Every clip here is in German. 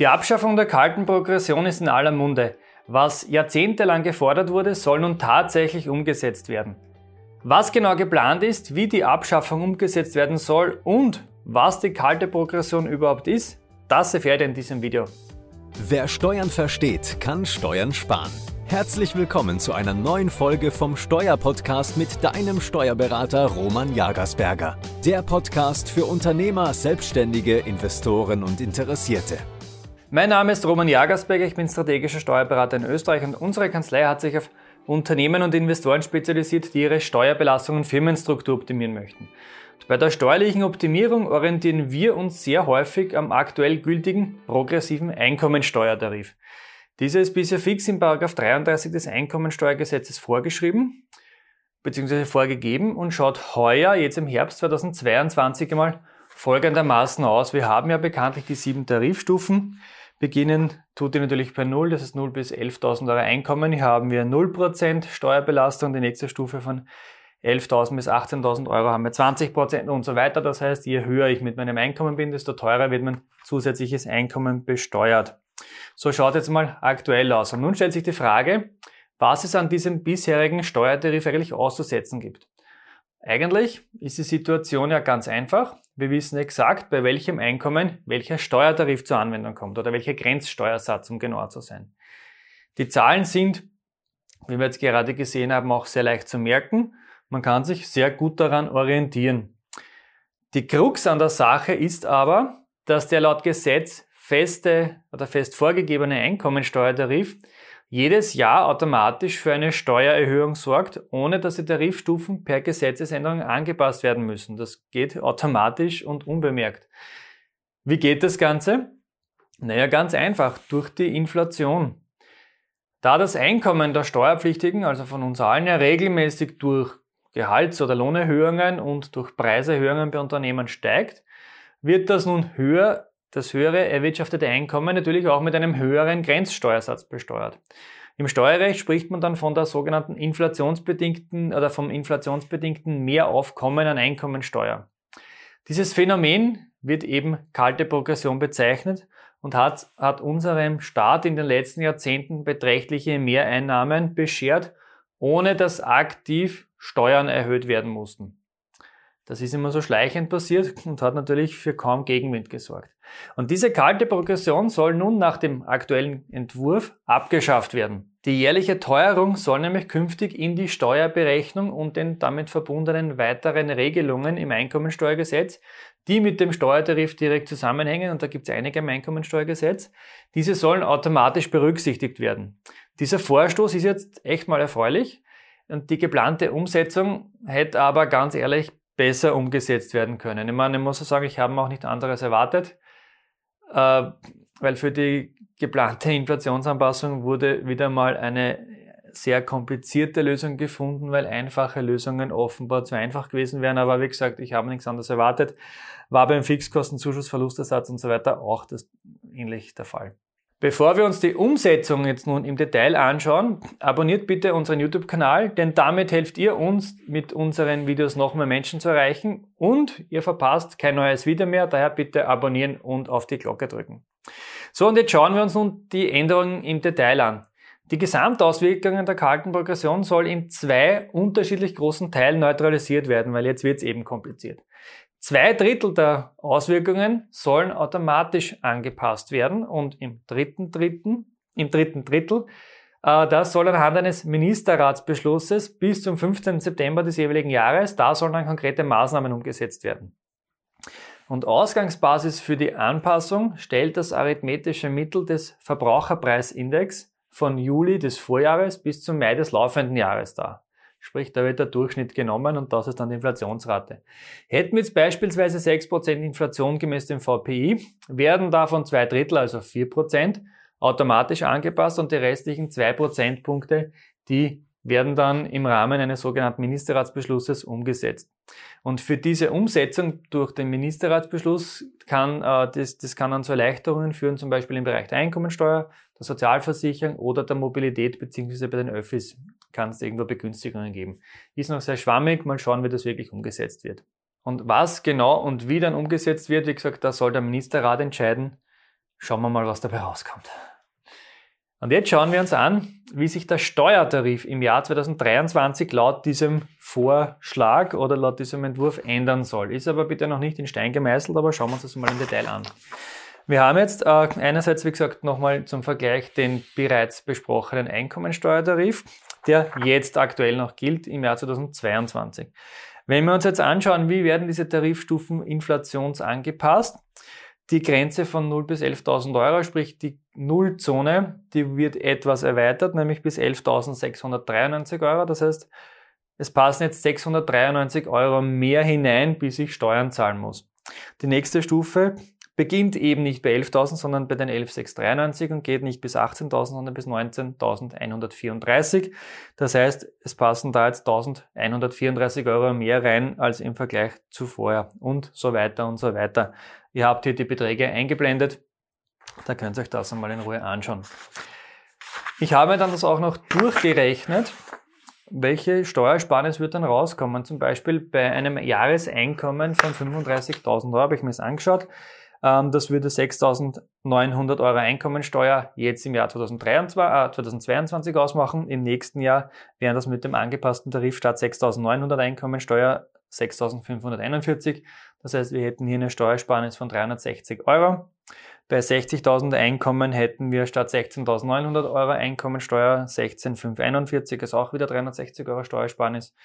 Die Abschaffung der kalten Progression ist in aller Munde. Was jahrzehntelang gefordert wurde, soll nun tatsächlich umgesetzt werden. Was genau geplant ist, wie die Abschaffung umgesetzt werden soll und was die kalte Progression überhaupt ist, das erfährt ihr in diesem Video. Wer Steuern versteht, kann Steuern sparen. Herzlich willkommen zu einer neuen Folge vom Steuerpodcast mit deinem Steuerberater Roman Jagersberger. Der Podcast für Unternehmer, Selbstständige, Investoren und Interessierte. Mein Name ist Roman Jagersberger, ich bin strategischer Steuerberater in Österreich und unsere Kanzlei hat sich auf Unternehmen und Investoren spezialisiert, die ihre Steuerbelastung und Firmenstruktur optimieren möchten. Bei der steuerlichen Optimierung orientieren wir uns sehr häufig am aktuell gültigen progressiven Einkommensteuertarif. Dieser ist bisher fix in 33 des Einkommensteuergesetzes vorgeschrieben bzw. vorgegeben und schaut heuer, jetzt im Herbst 2022 einmal folgendermaßen aus. Wir haben ja bekanntlich die sieben Tarifstufen. Beginnen tut die natürlich bei 0, das ist 0 bis 11.000 Euro Einkommen. Hier haben wir 0% Steuerbelastung. Die nächste Stufe von 11.000 bis 18.000 Euro haben wir 20% und so weiter. Das heißt, je höher ich mit meinem Einkommen bin, desto teurer wird mein zusätzliches Einkommen besteuert. So schaut jetzt mal aktuell aus. Und nun stellt sich die Frage, was es an diesem bisherigen Steuertarif eigentlich auszusetzen gibt. Eigentlich ist die Situation ja ganz einfach. Wir wissen exakt, bei welchem Einkommen welcher Steuertarif zur Anwendung kommt oder welcher Grenzsteuersatz, um genauer zu sein. Die Zahlen sind, wie wir jetzt gerade gesehen haben, auch sehr leicht zu merken. Man kann sich sehr gut daran orientieren. Die Krux an der Sache ist aber, dass der laut Gesetz feste oder fest vorgegebene Einkommensteuertarif jedes Jahr automatisch für eine Steuererhöhung sorgt, ohne dass die Tarifstufen per Gesetzesänderung angepasst werden müssen. Das geht automatisch und unbemerkt. Wie geht das Ganze? Naja, ganz einfach, durch die Inflation. Da das Einkommen der Steuerpflichtigen, also von uns allen, ja regelmäßig durch Gehalts- oder Lohnerhöhungen und durch Preiserhöhungen bei Unternehmen steigt, wird das nun höher das höhere erwirtschaftete Einkommen natürlich auch mit einem höheren Grenzsteuersatz besteuert. Im Steuerrecht spricht man dann von der sogenannten inflationsbedingten oder vom inflationsbedingten Mehraufkommen an Einkommensteuer. Dieses Phänomen wird eben kalte Progression bezeichnet und hat, hat unserem Staat in den letzten Jahrzehnten beträchtliche Mehreinnahmen beschert, ohne dass aktiv Steuern erhöht werden mussten. Das ist immer so schleichend passiert und hat natürlich für kaum Gegenwind gesorgt. Und diese kalte Progression soll nun nach dem aktuellen Entwurf abgeschafft werden. Die jährliche Teuerung soll nämlich künftig in die Steuerberechnung und den damit verbundenen weiteren Regelungen im Einkommensteuergesetz, die mit dem Steuertarif direkt zusammenhängen, und da gibt es einige im Einkommensteuergesetz, diese sollen automatisch berücksichtigt werden. Dieser Vorstoß ist jetzt echt mal erfreulich. Und die geplante Umsetzung hätte aber ganz ehrlich besser umgesetzt werden können. Ich meine, ich muss sagen, ich habe auch nicht anderes erwartet, äh, weil für die geplante Inflationsanpassung wurde wieder mal eine sehr komplizierte Lösung gefunden, weil einfache Lösungen offenbar zu einfach gewesen wären. Aber wie gesagt, ich habe nichts anderes erwartet. War beim Fixkostenzuschuss, Verlustersatz und so weiter auch das ähnlich der Fall. Bevor wir uns die Umsetzung jetzt nun im Detail anschauen, abonniert bitte unseren YouTube-Kanal, denn damit helft ihr uns, mit unseren Videos noch mehr Menschen zu erreichen und ihr verpasst kein neues Video mehr, daher bitte abonnieren und auf die Glocke drücken. So, und jetzt schauen wir uns nun die Änderungen im Detail an. Die Gesamtauswirkungen der kalten Progression soll in zwei unterschiedlich großen Teilen neutralisiert werden, weil jetzt wird es eben kompliziert. Zwei Drittel der Auswirkungen sollen automatisch angepasst werden und im dritten, dritten, im dritten Drittel, äh, das soll anhand eines Ministerratsbeschlusses bis zum 15. September des jeweiligen Jahres, da sollen dann konkrete Maßnahmen umgesetzt werden. Und Ausgangsbasis für die Anpassung stellt das arithmetische Mittel des Verbraucherpreisindex von Juli des Vorjahres bis zum Mai des laufenden Jahres dar. Sprich, da wird der Durchschnitt genommen und das ist dann die Inflationsrate. Hätten wir jetzt beispielsweise 6% Inflation gemäß dem VPI, werden davon zwei Drittel, also 4%, automatisch angepasst und die restlichen zwei Prozentpunkte, die werden dann im Rahmen eines sogenannten Ministerratsbeschlusses umgesetzt. Und für diese Umsetzung durch den Ministerratsbeschluss kann äh, das, das kann dann zu Erleichterungen führen, zum Beispiel im Bereich der Einkommensteuer, der Sozialversicherung oder der Mobilität beziehungsweise bei den Öffis kann es irgendwo Begünstigungen geben. Ist noch sehr schwammig, mal schauen, wie das wirklich umgesetzt wird. Und was genau und wie dann umgesetzt wird, wie gesagt, da soll der Ministerrat entscheiden. schauen wir mal, was dabei rauskommt. Und jetzt schauen wir uns an, wie sich der Steuertarif im Jahr 2023 laut diesem Vorschlag oder laut diesem Entwurf ändern soll. Ist aber bitte noch nicht in Stein gemeißelt, aber schauen wir uns das mal im Detail an. Wir haben jetzt äh, einerseits, wie gesagt, nochmal zum Vergleich den bereits besprochenen Einkommensteuertarif, der jetzt aktuell noch gilt im Jahr 2022. Wenn wir uns jetzt anschauen, wie werden diese Tarifstufen inflationsangepasst, die Grenze von 0 bis 11.000 Euro, sprich die Nullzone, die wird etwas erweitert, nämlich bis 11.693 Euro. Das heißt, es passen jetzt 693 Euro mehr hinein, bis ich Steuern zahlen muss. Die nächste Stufe beginnt eben nicht bei 11.000, sondern bei den 11.693 und geht nicht bis 18.000, sondern bis 19.134. Das heißt, es passen da jetzt 1.134 Euro mehr rein als im Vergleich zu vorher und so weiter und so weiter. Ihr habt hier die Beträge eingeblendet. Da könnt ihr euch das einmal in Ruhe anschauen. Ich habe dann das auch noch durchgerechnet, welche Steuersparnis wird dann rauskommen. Zum Beispiel bei einem Jahreseinkommen von 35.000 Euro habe ich mir das angeschaut. Ähm, das würde 6.900 Euro Einkommensteuer jetzt im Jahr 2023, äh, 2022 ausmachen. Im nächsten Jahr wären das mit dem angepassten Tarif statt 6.900 Einkommensteuer 6.541. Das heißt, wir hätten hier eine Steuersparnis von 360 Euro. Bei 60.000 Einkommen hätten wir statt 16.900 Euro Einkommensteuer 16.541, ist auch wieder 360 Euro Steuersparnis.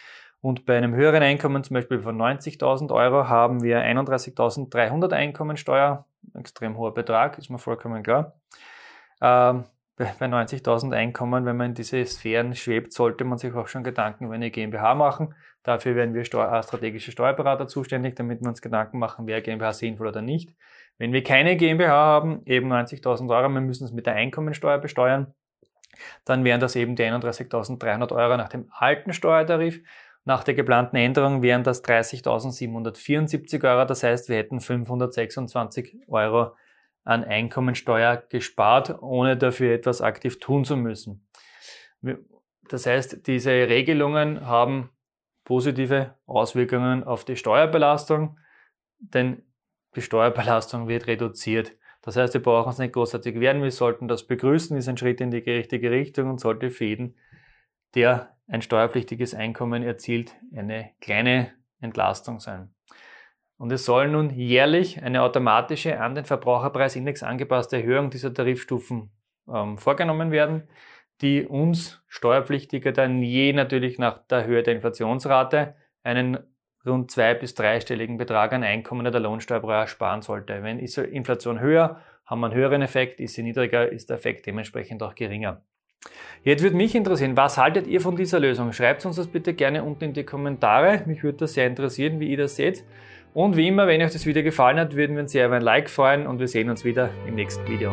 Und bei einem höheren Einkommen, zum Beispiel von 90.000 Euro, haben wir 31.300 Einkommensteuer. Extrem hoher Betrag, ist mir vollkommen klar. Bei 90.000 Einkommen, wenn man in diese Sphären schwebt, sollte man sich auch schon Gedanken über eine GmbH machen. Dafür werden wir Steu strategische Steuerberater zuständig, damit wir uns Gedanken machen, wer GmbH sinnvoll oder nicht. Wenn wir keine GmbH haben, eben 90.000 Euro, wir müssen es mit der Einkommensteuer besteuern, dann wären das eben die 31.300 Euro nach dem alten Steuertarif. Nach der geplanten Änderung wären das 30.774 Euro. Das heißt, wir hätten 526 Euro an Einkommensteuer gespart, ohne dafür etwas aktiv tun zu müssen. Das heißt, diese Regelungen haben positive Auswirkungen auf die Steuerbelastung, denn die Steuerbelastung wird reduziert. Das heißt, wir brauchen uns nicht großartig werden, wir sollten das begrüßen, ist ein Schritt in die richtige Richtung und sollte für jeden, der ein steuerpflichtiges Einkommen erzielt, eine kleine Entlastung sein. Und es soll nun jährlich eine automatische an den Verbraucherpreisindex angepasste Erhöhung dieser Tarifstufen ähm, vorgenommen werden, die uns Steuerpflichtige dann je natürlich nach der Höhe der Inflationsrate einen rund zwei- bis dreistelligen Betrag an Einkommen der Lohnsteuer sparen sollte. Wenn ist Inflation höher, haben wir einen höheren Effekt, ist sie niedriger, ist der Effekt dementsprechend auch geringer. Jetzt würde mich interessieren, was haltet ihr von dieser Lösung? Schreibt uns das bitte gerne unten in die Kommentare. Mich würde das sehr interessieren, wie ihr das seht. Und wie immer, wenn euch das Video gefallen hat, würden wir uns sehr über ein Like freuen und wir sehen uns wieder im nächsten Video.